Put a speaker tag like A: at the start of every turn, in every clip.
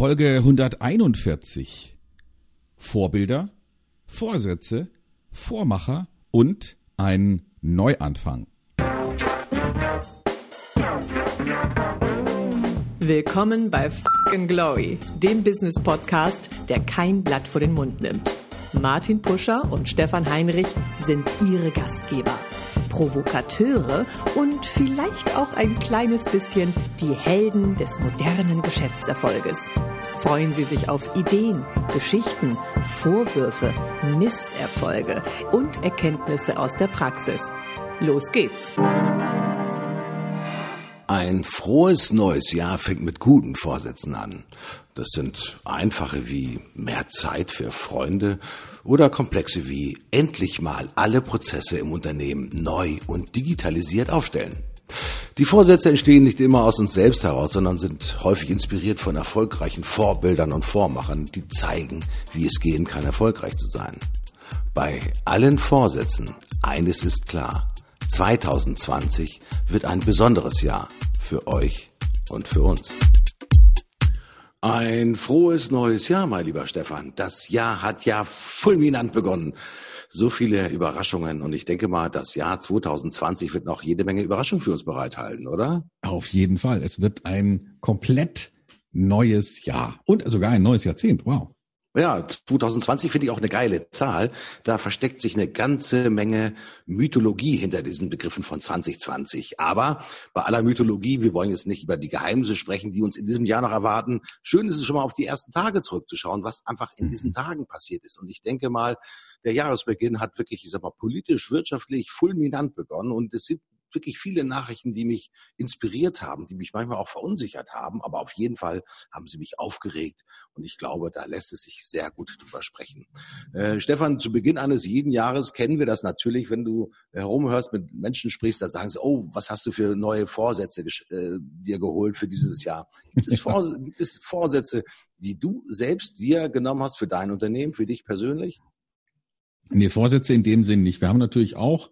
A: Folge 141. Vorbilder, Vorsätze, Vormacher und ein Neuanfang.
B: Willkommen bei Fucking Glory, dem Business Podcast, der kein Blatt vor den Mund nimmt. Martin Puscher und Stefan Heinrich sind ihre Gastgeber. Provokateure und vielleicht auch ein kleines bisschen die Helden des modernen Geschäftserfolges. Freuen Sie sich auf Ideen, Geschichten, Vorwürfe, Misserfolge und Erkenntnisse aus der Praxis. Los geht's!
C: Ein frohes neues Jahr fängt mit guten Vorsätzen an. Das sind einfache wie mehr Zeit für Freunde oder komplexe wie endlich mal alle Prozesse im Unternehmen neu und digitalisiert aufstellen. Die Vorsätze entstehen nicht immer aus uns selbst heraus, sondern sind häufig inspiriert von erfolgreichen Vorbildern und Vormachern, die zeigen, wie es gehen kann, erfolgreich zu sein. Bei allen Vorsätzen, eines ist klar, 2020 wird ein besonderes Jahr für euch und für uns. Ein frohes neues Jahr, mein lieber Stefan. Das Jahr hat ja fulminant begonnen. So viele Überraschungen und ich denke mal, das Jahr 2020 wird noch jede Menge Überraschungen für uns bereithalten, oder?
A: Auf jeden Fall. Es wird ein komplett neues Jahr und sogar ein neues Jahrzehnt. Wow.
C: Ja, 2020 finde ich auch eine geile Zahl. Da versteckt sich eine ganze Menge Mythologie hinter diesen Begriffen von 2020. Aber bei aller Mythologie, wir wollen jetzt nicht über die Geheimnisse sprechen, die uns in diesem Jahr noch erwarten. Schön ist es schon mal auf die ersten Tage zurückzuschauen, was einfach in diesen mhm. Tagen passiert ist. Und ich denke mal, der Jahresbeginn hat wirklich, ich sag mal, politisch, wirtschaftlich fulminant begonnen. Und es sind wirklich viele Nachrichten, die mich inspiriert haben, die mich manchmal auch verunsichert haben, aber auf jeden Fall haben sie mich aufgeregt und ich glaube, da lässt es sich sehr gut drüber sprechen. Äh, Stefan, zu Beginn eines jeden Jahres kennen wir das natürlich, wenn du herumhörst, mit Menschen sprichst, da sagen sie, oh, was hast du für neue Vorsätze äh, dir geholt für dieses Jahr? Gibt es, Vors gibt es Vorsätze, die du selbst dir genommen hast für dein Unternehmen, für dich persönlich?
A: Nee, Vorsätze in dem Sinn nicht. Wir haben natürlich auch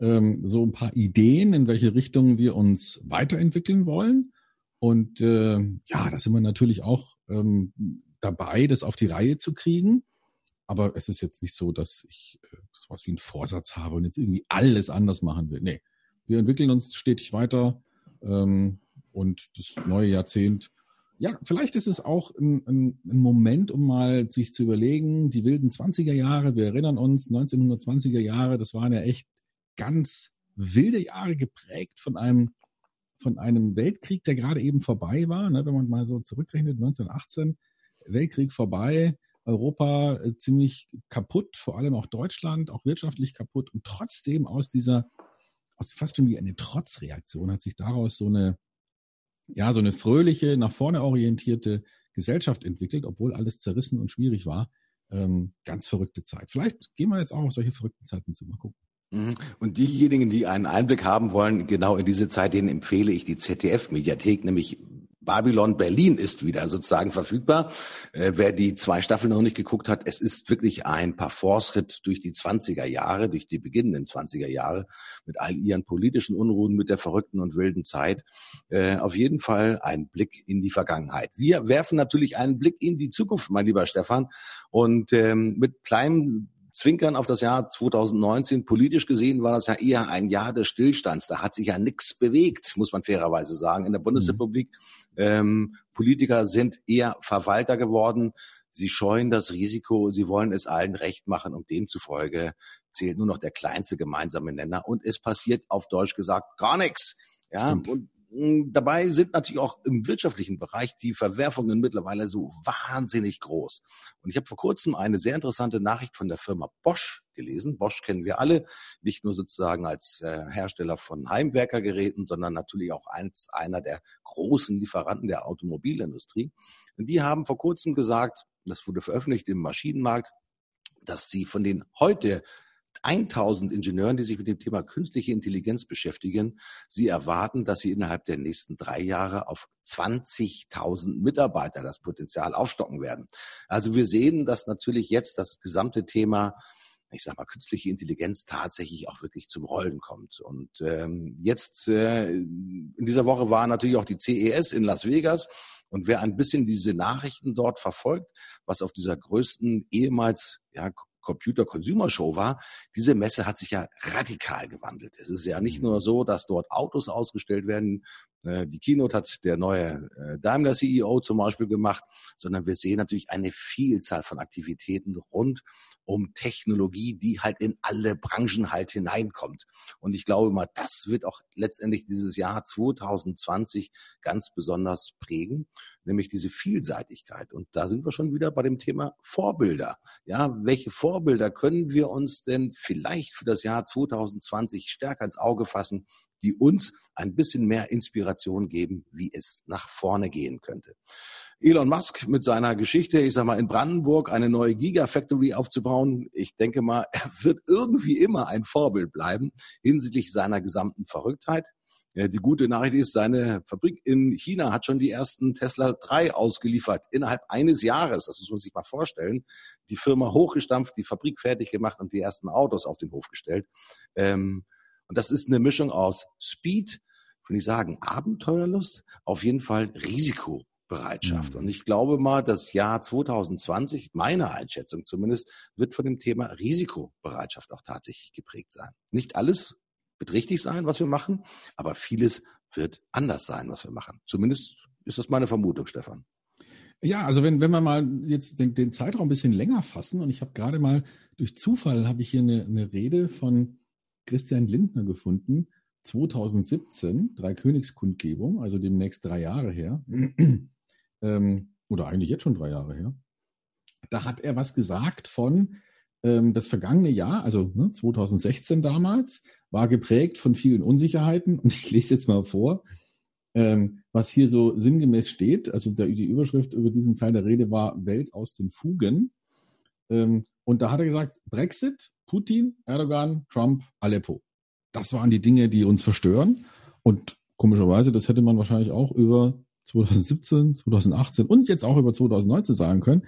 A: ähm, so ein paar Ideen, in welche Richtung wir uns weiterentwickeln wollen. Und äh, ja, da sind wir natürlich auch ähm, dabei, das auf die Reihe zu kriegen. Aber es ist jetzt nicht so, dass ich äh, sowas wie einen Vorsatz habe und jetzt irgendwie alles anders machen will. Nee, wir entwickeln uns stetig weiter ähm, und das neue Jahrzehnt. Ja, vielleicht ist es auch ein, ein, ein Moment, um mal sich zu überlegen, die wilden 20er Jahre, wir erinnern uns, 1920er Jahre, das waren ja echt ganz wilde Jahre geprägt von einem, von einem Weltkrieg, der gerade eben vorbei war. Ne, wenn man mal so zurückrechnet, 1918, Weltkrieg vorbei, Europa äh, ziemlich kaputt, vor allem auch Deutschland, auch wirtschaftlich kaputt. Und trotzdem aus dieser, aus fast schon wie eine Trotzreaktion hat sich daraus so eine, ja, so eine fröhliche, nach vorne orientierte Gesellschaft entwickelt, obwohl alles zerrissen und schwierig war. Ähm, ganz verrückte Zeit. Vielleicht gehen wir jetzt auch auf solche verrückten Zeiten zu. Mal gucken.
C: Mhm. Und diejenigen, die einen Einblick haben wollen, genau in diese Zeit, denen empfehle ich die ZDF-Mediathek, nämlich Babylon Berlin ist wieder sozusagen verfügbar. Äh, wer die zwei Staffeln noch nicht geguckt hat, es ist wirklich ein Parforce-Ritt durch die 20er Jahre, durch die beginnenden 20er Jahre, mit all ihren politischen Unruhen, mit der verrückten und wilden Zeit. Äh, auf jeden Fall ein Blick in die Vergangenheit. Wir werfen natürlich einen Blick in die Zukunft, mein lieber Stefan. Und ähm, mit kleinem Zwinkern auf das Jahr 2019. Politisch gesehen war das ja eher ein Jahr des Stillstands. Da hat sich ja nichts bewegt, muss man fairerweise sagen, in der Bundesrepublik. Mhm. Ähm, Politiker sind eher Verwalter geworden. Sie scheuen das Risiko, sie wollen es allen recht machen und demzufolge zählt nur noch der kleinste gemeinsame Nenner und es passiert auf Deutsch gesagt gar nichts. Ja, Stimmt. und dabei sind natürlich auch im wirtschaftlichen Bereich die Verwerfungen mittlerweile so wahnsinnig groß. Und ich habe vor kurzem eine sehr interessante Nachricht von der Firma Bosch gelesen. Bosch kennen wir alle, nicht nur sozusagen als äh, Hersteller von Heimwerkergeräten, sondern natürlich auch eins, einer der großen Lieferanten der Automobilindustrie. Und die haben vor kurzem gesagt, das wurde veröffentlicht im Maschinenmarkt, dass sie von den heute 1000 Ingenieuren, die sich mit dem Thema künstliche Intelligenz beschäftigen. Sie erwarten, dass sie innerhalb der nächsten drei Jahre auf 20.000 Mitarbeiter das Potenzial aufstocken werden. Also wir sehen, dass natürlich jetzt das gesamte Thema ich sag mal, künstliche Intelligenz tatsächlich auch wirklich zum Rollen kommt. Und ähm, jetzt äh, in dieser Woche war natürlich auch die CES in Las Vegas Und wer ein bisschen diese Nachrichten dort verfolgt, was auf dieser größten ehemals ja, Computer Consumer Show war, diese Messe hat sich ja radikal gewandelt. Es ist ja nicht mhm. nur so, dass dort Autos ausgestellt werden, die Keynote hat der neue äh, Daimler CEO zum Beispiel gemacht, sondern wir sehen natürlich eine Vielzahl von Aktivitäten rund um Technologie, die halt in alle Branchen halt hineinkommt. Und ich glaube mal, das wird auch letztendlich dieses Jahr 2020 ganz besonders prägen, nämlich diese Vielseitigkeit. Und da sind wir schon wieder bei dem Thema Vorbilder. Ja, welche Vorbilder können wir uns denn vielleicht für das Jahr 2020 stärker ins Auge fassen, die uns ein bisschen mehr Inspiration geben, wie es nach vorne gehen könnte. Elon Musk mit seiner Geschichte, ich sag mal, in Brandenburg eine neue Gigafactory aufzubauen. Ich denke mal, er wird irgendwie immer ein Vorbild bleiben hinsichtlich seiner gesamten Verrücktheit. Die gute Nachricht ist, seine Fabrik in China hat schon die ersten Tesla 3 ausgeliefert innerhalb eines Jahres. Das muss man sich mal vorstellen. Die Firma hochgestampft, die Fabrik fertig gemacht und die ersten Autos auf den Hof gestellt. Ähm, und das ist eine Mischung aus Speed, würde ich sagen, Abenteuerlust, auf jeden Fall Risikobereitschaft. Mhm. Und ich glaube mal, das Jahr 2020, meine Einschätzung zumindest, wird von dem Thema Risikobereitschaft auch tatsächlich geprägt sein. Nicht alles wird richtig sein, was wir machen, aber vieles wird anders sein, was wir machen. Zumindest ist das meine Vermutung, Stefan.
A: Ja, also wenn, wenn wir mal jetzt den, den Zeitraum ein bisschen länger fassen und ich habe gerade mal durch Zufall habe ich hier eine, eine Rede von Christian Lindner gefunden, 2017, Dreikönigskundgebung, also demnächst drei Jahre her, ähm, oder eigentlich jetzt schon drei Jahre her. Da hat er was gesagt von ähm, das vergangene Jahr, also ne, 2016 damals, war geprägt von vielen Unsicherheiten. Und ich lese jetzt mal vor, ähm, was hier so sinngemäß steht. Also der, die Überschrift über diesen Teil der Rede war Welt aus den Fugen. Ähm, und da hat er gesagt, Brexit, Putin, Erdogan, Trump, Aleppo. Das waren die Dinge, die uns verstören. Und komischerweise, das hätte man wahrscheinlich auch über 2017, 2018 und jetzt auch über 2019 sagen können.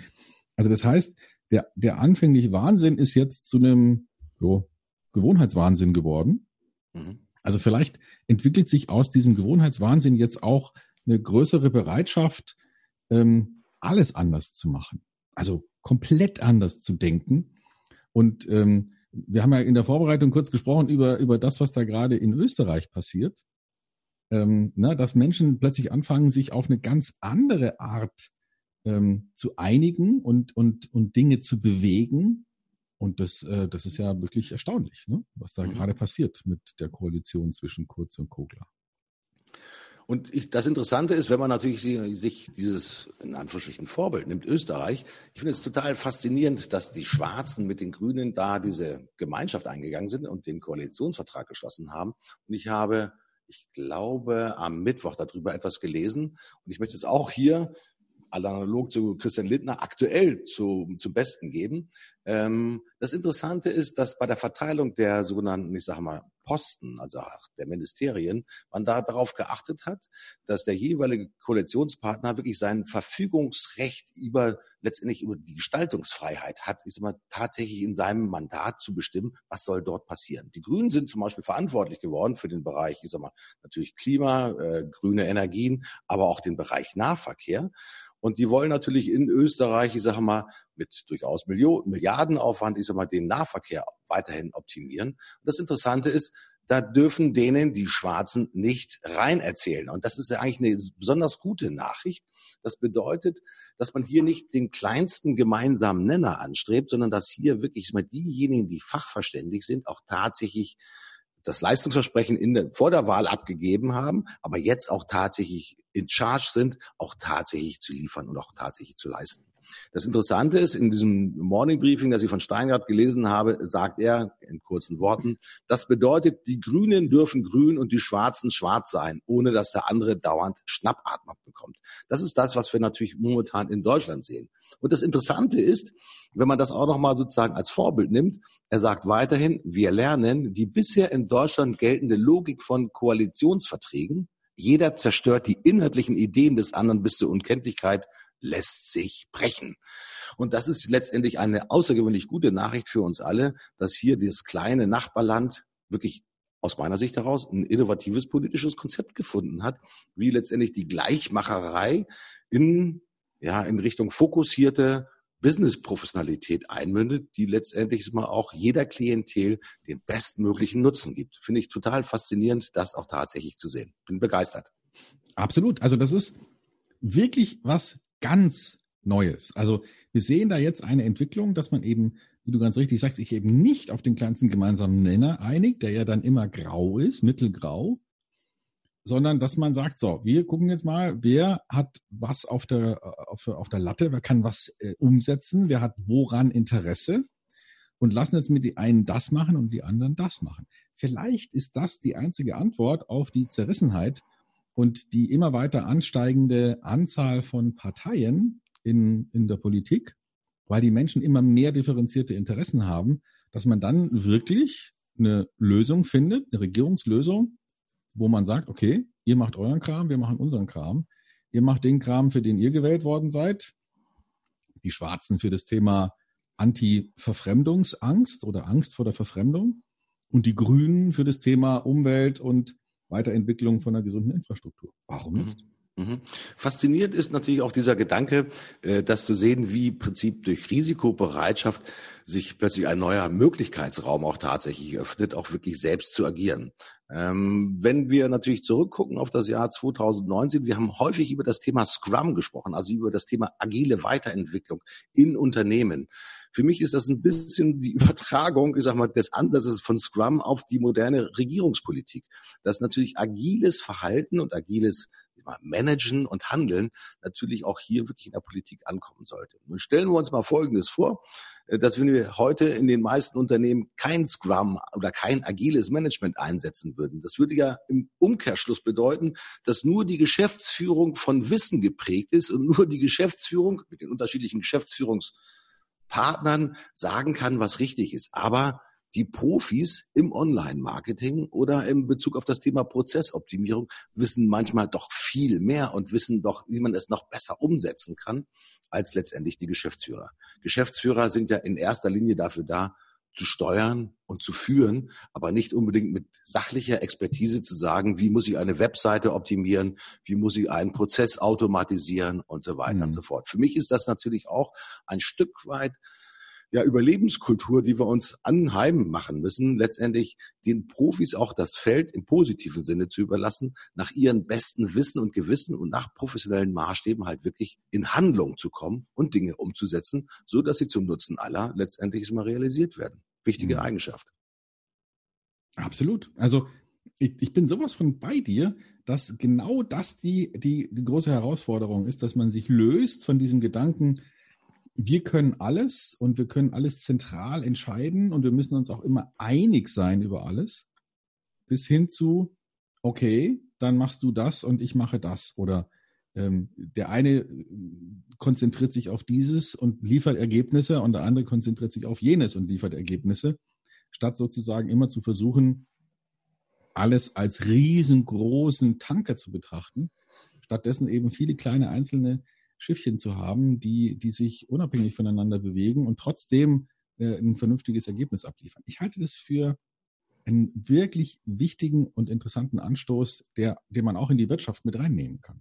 A: Also das heißt, der, der anfängliche Wahnsinn ist jetzt zu einem jo, Gewohnheitswahnsinn geworden. Mhm. Also vielleicht entwickelt sich aus diesem Gewohnheitswahnsinn jetzt auch eine größere Bereitschaft, ähm, alles anders zu machen. Also komplett anders zu denken und ähm, wir haben ja in der Vorbereitung kurz gesprochen über, über das, was da gerade in Österreich passiert. Ähm, ne, dass Menschen plötzlich anfangen, sich auf eine ganz andere Art ähm, zu einigen und, und, und Dinge zu bewegen. Und das, äh, das ist ja wirklich erstaunlich, ne? was da mhm. gerade passiert mit der Koalition zwischen Kurz und Kogler.
C: Und ich, das Interessante ist, wenn man natürlich sich dieses, in Anführungsstrichen, Vorbild nimmt, Österreich, ich finde es total faszinierend, dass die Schwarzen mit den Grünen da diese Gemeinschaft eingegangen sind und den Koalitionsvertrag geschlossen haben. Und ich habe, ich glaube, am Mittwoch darüber etwas gelesen. Und ich möchte es auch hier analog zu Christian Lindner aktuell zu, zum Besten geben. Ähm, das Interessante ist, dass bei der Verteilung der sogenannten, ich sage mal, Posten, also der Ministerien, man da darauf geachtet hat, dass der jeweilige Koalitionspartner wirklich sein Verfügungsrecht über letztendlich über die Gestaltungsfreiheit hat, ist immer tatsächlich in seinem Mandat zu bestimmen, was soll dort passieren. Die Grünen sind zum Beispiel verantwortlich geworden für den Bereich, ich sag mal, natürlich Klima, äh, grüne Energien, aber auch den Bereich Nahverkehr. Und die wollen natürlich in Österreich, ich sage mal, mit durchaus Millionen, Milliardenaufwand, ich sage mal, den Nahverkehr weiterhin optimieren. Und das Interessante ist, da dürfen denen die Schwarzen nicht rein erzählen. Und das ist ja eigentlich eine besonders gute Nachricht. Das bedeutet, dass man hier nicht den kleinsten gemeinsamen Nenner anstrebt, sondern dass hier wirklich mal diejenigen, die fachverständig sind, auch tatsächlich das Leistungsversprechen in der, vor der Wahl abgegeben haben, aber jetzt auch tatsächlich in Charge sind, auch tatsächlich zu liefern und auch tatsächlich zu leisten. Das Interessante ist, in diesem Morning Briefing, das ich von Steingart gelesen habe, sagt er in kurzen Worten, das bedeutet, die Grünen dürfen grün und die Schwarzen schwarz sein, ohne dass der andere dauernd Schnappatmung bekommt. Das ist das, was wir natürlich momentan in Deutschland sehen. Und das Interessante ist, wenn man das auch nochmal sozusagen als Vorbild nimmt, er sagt weiterhin, wir lernen die bisher in Deutschland geltende Logik von Koalitionsverträgen. Jeder zerstört die inhaltlichen Ideen des anderen bis zur Unkenntlichkeit lässt sich brechen. Und das ist letztendlich eine außergewöhnlich gute Nachricht für uns alle, dass hier dieses kleine Nachbarland wirklich aus meiner Sicht heraus ein innovatives politisches Konzept gefunden hat, wie letztendlich die Gleichmacherei in, ja, in Richtung fokussierte Business-Professionalität einmündet, die letztendlich mal auch jeder Klientel den bestmöglichen Nutzen gibt. Finde ich total faszinierend, das auch tatsächlich zu sehen. Bin begeistert.
A: Absolut. Also das ist wirklich was ganz Neues. Also wir sehen da jetzt eine Entwicklung, dass man eben wie du ganz richtig sagst, sich eben nicht auf den kleinsten gemeinsamen Nenner einigt, der ja dann immer grau ist, mittelgrau, sondern dass man sagt, so, wir gucken jetzt mal, wer hat was auf der, auf, auf der Latte, wer kann was äh, umsetzen, wer hat woran Interesse und lassen jetzt mit die einen das machen und die anderen das machen. Vielleicht ist das die einzige Antwort auf die Zerrissenheit und die immer weiter ansteigende Anzahl von Parteien in, in der Politik weil die Menschen immer mehr differenzierte Interessen haben, dass man dann wirklich eine Lösung findet, eine Regierungslösung, wo man sagt, okay, ihr macht euren Kram, wir machen unseren Kram. Ihr macht den Kram, für den ihr gewählt worden seid. Die Schwarzen für das Thema Anti-Verfremdungsangst oder Angst vor der Verfremdung. Und die Grünen für das Thema Umwelt und Weiterentwicklung von einer gesunden Infrastruktur. Warum nicht? Mhm.
C: Mhm. Faszinierend ist natürlich auch dieser Gedanke, äh, das zu sehen, wie im Prinzip durch Risikobereitschaft sich plötzlich ein neuer Möglichkeitsraum auch tatsächlich öffnet, auch wirklich selbst zu agieren. Ähm, wenn wir natürlich zurückgucken auf das Jahr 2019, wir haben häufig über das Thema Scrum gesprochen, also über das Thema agile Weiterentwicklung in Unternehmen. Für mich ist das ein bisschen die Übertragung, ich sag mal, des Ansatzes von Scrum auf die moderne Regierungspolitik. Dass natürlich agiles Verhalten und agiles Managen und Handeln natürlich auch hier wirklich in der Politik ankommen sollte. Nun stellen wir uns mal Folgendes vor, äh, dass wenn wir heute in den meisten Unternehmen kein Scrum oder kein agiles Management einsetzen würden. Das würde ja im Umkehrschluss bedeuten, dass nur die Geschäftsführung von Wissen geprägt ist und nur die Geschäftsführung mit den unterschiedlichen Geschäftsführungspartnern sagen kann, was richtig ist. Aber die Profis im Online-Marketing oder im Bezug auf das Thema Prozessoptimierung wissen manchmal doch viel mehr und wissen doch, wie man es noch besser umsetzen kann, als letztendlich die Geschäftsführer. Geschäftsführer sind ja in erster Linie dafür da, zu steuern und zu führen, aber nicht unbedingt mit sachlicher Expertise zu sagen, wie muss ich eine Webseite optimieren, wie muss ich einen Prozess automatisieren und so weiter mhm. und so fort. Für mich ist das natürlich auch ein Stück weit ja, Überlebenskultur, die wir uns anheim machen müssen, letztendlich den Profis auch das Feld im positiven Sinne zu überlassen, nach ihren besten Wissen und Gewissen und nach professionellen Maßstäben halt wirklich in Handlung zu kommen und Dinge umzusetzen, so dass sie zum Nutzen aller letztendlich mal realisiert werden. Wichtige mhm. Eigenschaft.
A: Absolut. Also ich, ich bin sowas von bei dir, dass genau das die, die, die große Herausforderung ist, dass man sich löst von diesem Gedanken, wir können alles und wir können alles zentral entscheiden und wir müssen uns auch immer einig sein über alles, bis hin zu, okay, dann machst du das und ich mache das. Oder ähm, der eine äh, konzentriert sich auf dieses und liefert Ergebnisse und der andere konzentriert sich auf jenes und liefert Ergebnisse, statt sozusagen immer zu versuchen, alles als riesengroßen Tanker zu betrachten, stattdessen eben viele kleine einzelne Schiffchen zu haben, die, die sich unabhängig voneinander bewegen und trotzdem äh, ein vernünftiges Ergebnis abliefern. Ich halte das für einen wirklich wichtigen und interessanten Anstoß, der, den man auch in die Wirtschaft mit reinnehmen kann.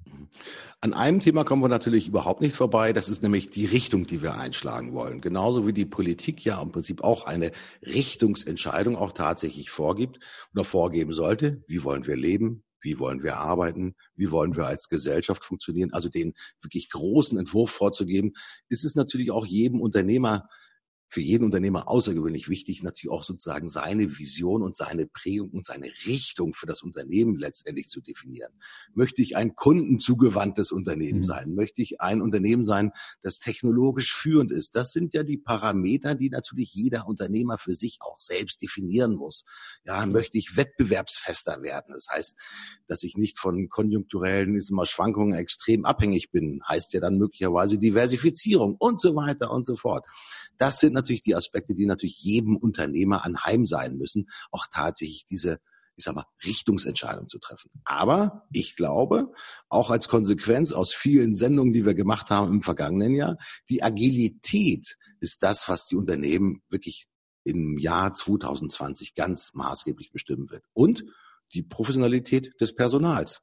C: An einem Thema kommen wir natürlich überhaupt nicht vorbei. Das ist nämlich die Richtung, die wir einschlagen wollen. Genauso wie die Politik ja im Prinzip auch eine Richtungsentscheidung auch tatsächlich vorgibt oder vorgeben sollte. Wie wollen wir leben? Wie wollen wir arbeiten, wie wollen wir als Gesellschaft funktionieren, also den wirklich großen Entwurf vorzugeben, ist es natürlich auch jedem Unternehmer für jeden Unternehmer außergewöhnlich wichtig, natürlich auch sozusagen seine Vision und seine Prägung und seine Richtung für das Unternehmen letztendlich zu definieren. Möchte ich ein kundenzugewandtes Unternehmen mhm. sein? Möchte ich ein Unternehmen sein, das technologisch führend ist? Das sind ja die Parameter, die natürlich jeder Unternehmer für sich auch selbst definieren muss. Ja, möchte ich wettbewerbsfester werden? Das heißt, dass ich nicht von konjunkturellen mal, Schwankungen extrem abhängig bin, heißt ja dann möglicherweise Diversifizierung und so weiter und so fort. Das sind natürlich die Aspekte, die natürlich jedem Unternehmer anheim sein müssen, auch tatsächlich diese ich sag mal, Richtungsentscheidung zu treffen. Aber ich glaube, auch als Konsequenz aus vielen Sendungen, die wir gemacht haben im vergangenen Jahr, die Agilität ist das, was die Unternehmen wirklich im Jahr 2020 ganz maßgeblich bestimmen wird. Und die Professionalität des Personals,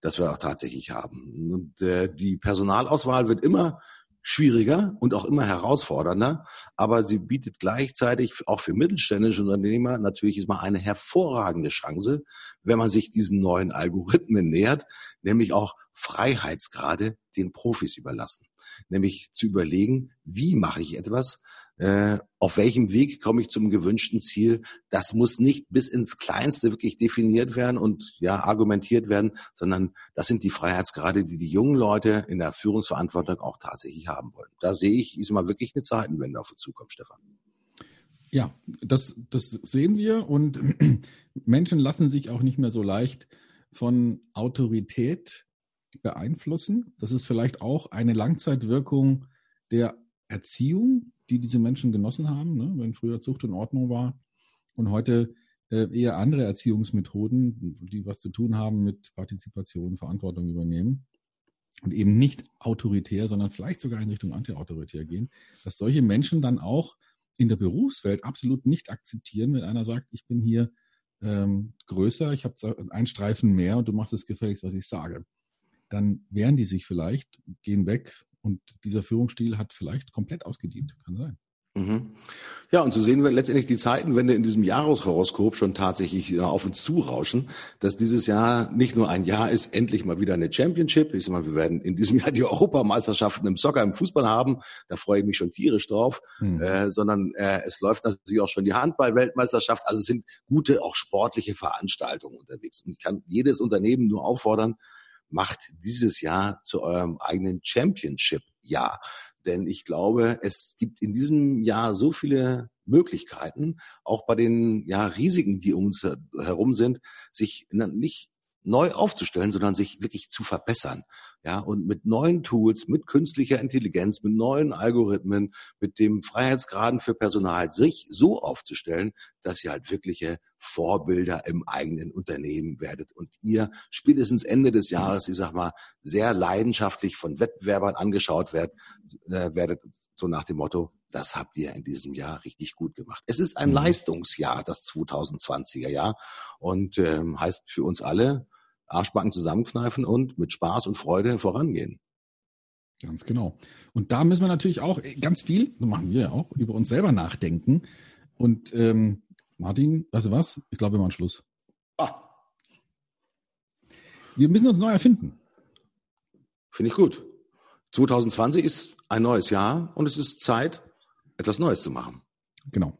C: das wir auch tatsächlich haben. Und äh, die Personalauswahl wird immer schwieriger und auch immer herausfordernder, aber sie bietet gleichzeitig auch für mittelständische Unternehmer natürlich ist mal eine hervorragende Chance, wenn man sich diesen neuen Algorithmen nähert, nämlich auch Freiheitsgrade den Profis überlassen. Nämlich zu überlegen, wie mache ich etwas, äh, auf welchem Weg komme ich zum gewünschten Ziel. Das muss nicht bis ins Kleinste wirklich definiert werden und ja argumentiert werden, sondern das sind die Freiheitsgrade, die die jungen Leute in der Führungsverantwortung auch tatsächlich haben wollen. Da sehe ich, ist mal wirklich eine Zeitenwende auf uns zukommt, Stefan.
A: Ja, das, das sehen wir und Menschen lassen sich auch nicht mehr so leicht von Autorität beeinflussen. Das ist vielleicht auch eine Langzeitwirkung der Erziehung, die diese Menschen genossen haben, ne? wenn früher Zucht und Ordnung war und heute äh, eher andere Erziehungsmethoden, die was zu tun haben mit Partizipation, Verantwortung übernehmen und eben nicht autoritär, sondern vielleicht sogar in Richtung antiautoritär gehen, dass solche Menschen dann auch in der Berufswelt absolut nicht akzeptieren, wenn einer sagt, ich bin hier ähm, größer, ich habe einen Streifen mehr und du machst es gefälligst, was ich sage. Dann wehren die sich vielleicht, gehen weg, und dieser Führungsstil hat vielleicht komplett ausgedient, kann sein.
C: Mhm. Ja, und so sehen wir letztendlich die Zeitenwende in diesem Jahreshoroskop schon tatsächlich äh, auf uns zurauschen, dass dieses Jahr nicht nur ein Jahr ist, endlich mal wieder eine Championship. Ich sag mal, wir werden in diesem Jahr die Europameisterschaften im Soccer, im Fußball haben. Da freue ich mich schon tierisch drauf. Mhm. Äh, sondern äh, es läuft natürlich auch schon die Handball-Weltmeisterschaft. Also es sind gute, auch sportliche Veranstaltungen unterwegs. Und ich kann jedes Unternehmen nur auffordern, macht dieses Jahr zu eurem eigenen Championship-Jahr. Denn ich glaube, es gibt in diesem Jahr so viele Möglichkeiten, auch bei den ja, Risiken, die um uns herum sind, sich nicht neu aufzustellen, sondern sich wirklich zu verbessern. Ja, und mit neuen Tools, mit künstlicher Intelligenz, mit neuen Algorithmen, mit dem Freiheitsgraden für Personal sich so aufzustellen, dass ihr halt wirkliche Vorbilder im eigenen Unternehmen werdet und ihr spätestens Ende des Jahres, ich sag mal, sehr leidenschaftlich von Wettbewerbern angeschaut werdet, äh, werdet so nach dem Motto, das habt ihr in diesem Jahr richtig gut gemacht. Es ist ein mhm. Leistungsjahr, das 2020er Jahr und ähm, heißt für uns alle, Arschbacken zusammenkneifen und mit Spaß und Freude vorangehen.
A: Ganz genau. Und da müssen wir natürlich auch ganz viel, so machen wir ja auch, über uns selber nachdenken. Und ähm, Martin, weißt du was? Ich glaube, wir machen Schluss. Ah. Wir müssen uns neu erfinden.
C: Finde ich gut. 2020 ist ein neues Jahr und es ist Zeit, etwas Neues zu machen.
A: Genau.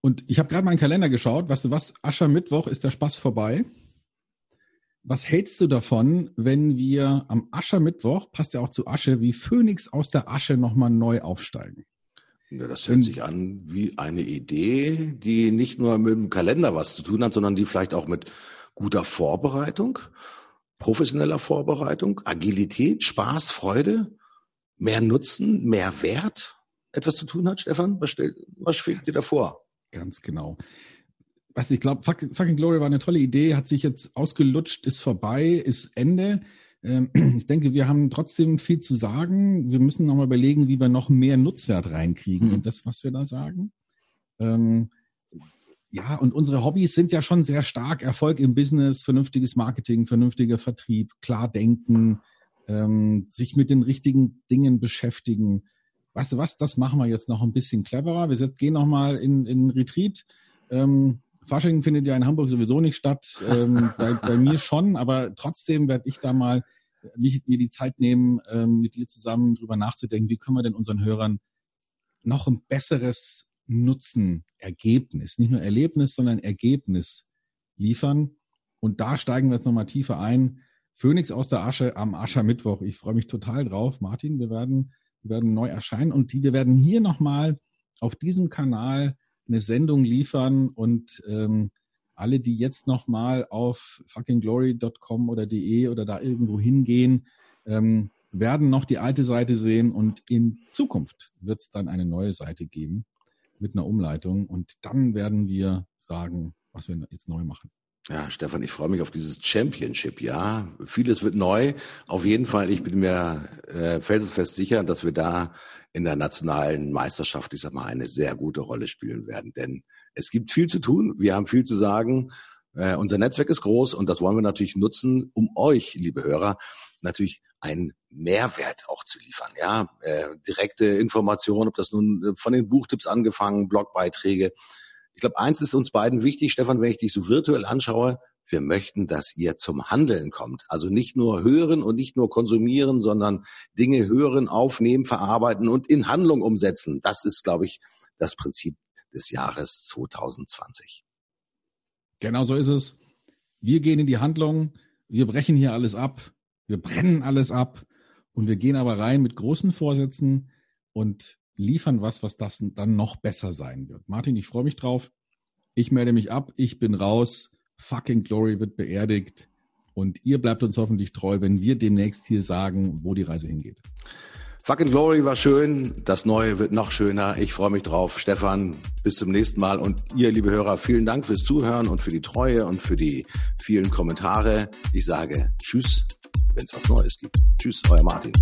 A: Und ich habe gerade meinen Kalender geschaut. Weißt du was? Aschermittwoch ist der Spaß vorbei. Was hältst du davon, wenn wir am Aschermittwoch, passt ja auch zu Asche, wie Phönix aus der Asche nochmal neu aufsteigen?
C: Ja, das hört sich an wie eine Idee, die nicht nur mit dem Kalender was zu tun hat, sondern die vielleicht auch mit guter Vorbereitung, professioneller Vorbereitung, Agilität, Spaß, Freude, mehr Nutzen, mehr Wert etwas zu tun hat, Stefan? Was, stell, was schwebt dir davor?
A: Ganz genau weiß ich glaube, Fucking Glory war eine tolle Idee, hat sich jetzt ausgelutscht, ist vorbei, ist Ende. Ähm, ich denke, wir haben trotzdem viel zu sagen. Wir müssen nochmal überlegen, wie wir noch mehr Nutzwert reinkriegen mhm. in das, was wir da sagen. Ähm, ja, und unsere Hobbys sind ja schon sehr stark Erfolg im Business, vernünftiges Marketing, vernünftiger Vertrieb, klar denken, ähm, sich mit den richtigen Dingen beschäftigen. Weißt du was, das machen wir jetzt noch ein bisschen cleverer. Wir gehen nochmal in, in Retreat. Ähm, Fasching findet ja in Hamburg sowieso nicht statt, ähm, bei, bei, mir schon, aber trotzdem werde ich da mal mich, mir die Zeit nehmen, ähm, mit dir zusammen drüber nachzudenken, wie können wir denn unseren Hörern noch ein besseres Nutzen, Ergebnis, nicht nur Erlebnis, sondern Ergebnis liefern. Und da steigen wir jetzt nochmal tiefer ein. Phoenix aus der Asche am Aschermittwoch. Ich freue mich total drauf. Martin, wir werden, werden neu erscheinen und die, wir werden hier nochmal auf diesem Kanal eine Sendung liefern und ähm, alle, die jetzt nochmal auf fuckingglory.com oder de oder da irgendwo hingehen, ähm, werden noch die alte Seite sehen und in Zukunft wird es dann eine neue Seite geben mit einer Umleitung und dann werden wir sagen, was wir jetzt neu machen.
C: Ja, Stefan, ich freue mich auf dieses Championship, ja. Vieles wird neu. Auf jeden Fall, ich bin mir äh, felsenfest sicher, dass wir da in der nationalen Meisterschaft, ich sag mal, eine sehr gute Rolle spielen werden. Denn es gibt viel zu tun, wir haben viel zu sagen. Äh, unser Netzwerk ist groß und das wollen wir natürlich nutzen, um euch, liebe Hörer, natürlich einen Mehrwert auch zu liefern. Ja, äh, direkte Informationen, ob das nun äh, von den Buchtipps angefangen, Blogbeiträge, ich glaube, eins ist uns beiden wichtig, Stefan, wenn ich dich so virtuell anschaue, wir möchten, dass ihr zum Handeln kommt. Also nicht nur hören und nicht nur konsumieren, sondern Dinge hören, aufnehmen, verarbeiten und in Handlung umsetzen. Das ist, glaube ich, das Prinzip des Jahres 2020.
A: Genau so ist es. Wir gehen in die Handlung, wir brechen hier alles ab, wir brennen alles ab und wir gehen aber rein mit großen Vorsätzen und liefern was, was das dann noch besser sein wird. Martin, ich freue mich drauf. Ich melde mich ab, ich bin raus. Fucking Glory wird beerdigt. Und ihr bleibt uns hoffentlich treu, wenn wir demnächst hier sagen, wo die Reise hingeht.
C: Fucking Glory war schön. Das Neue wird noch schöner. Ich freue mich drauf. Stefan, bis zum nächsten Mal. Und ihr, liebe Hörer, vielen Dank fürs Zuhören und für die Treue und für die vielen Kommentare. Ich sage Tschüss, wenn es was Neues gibt. Tschüss, euer Martin.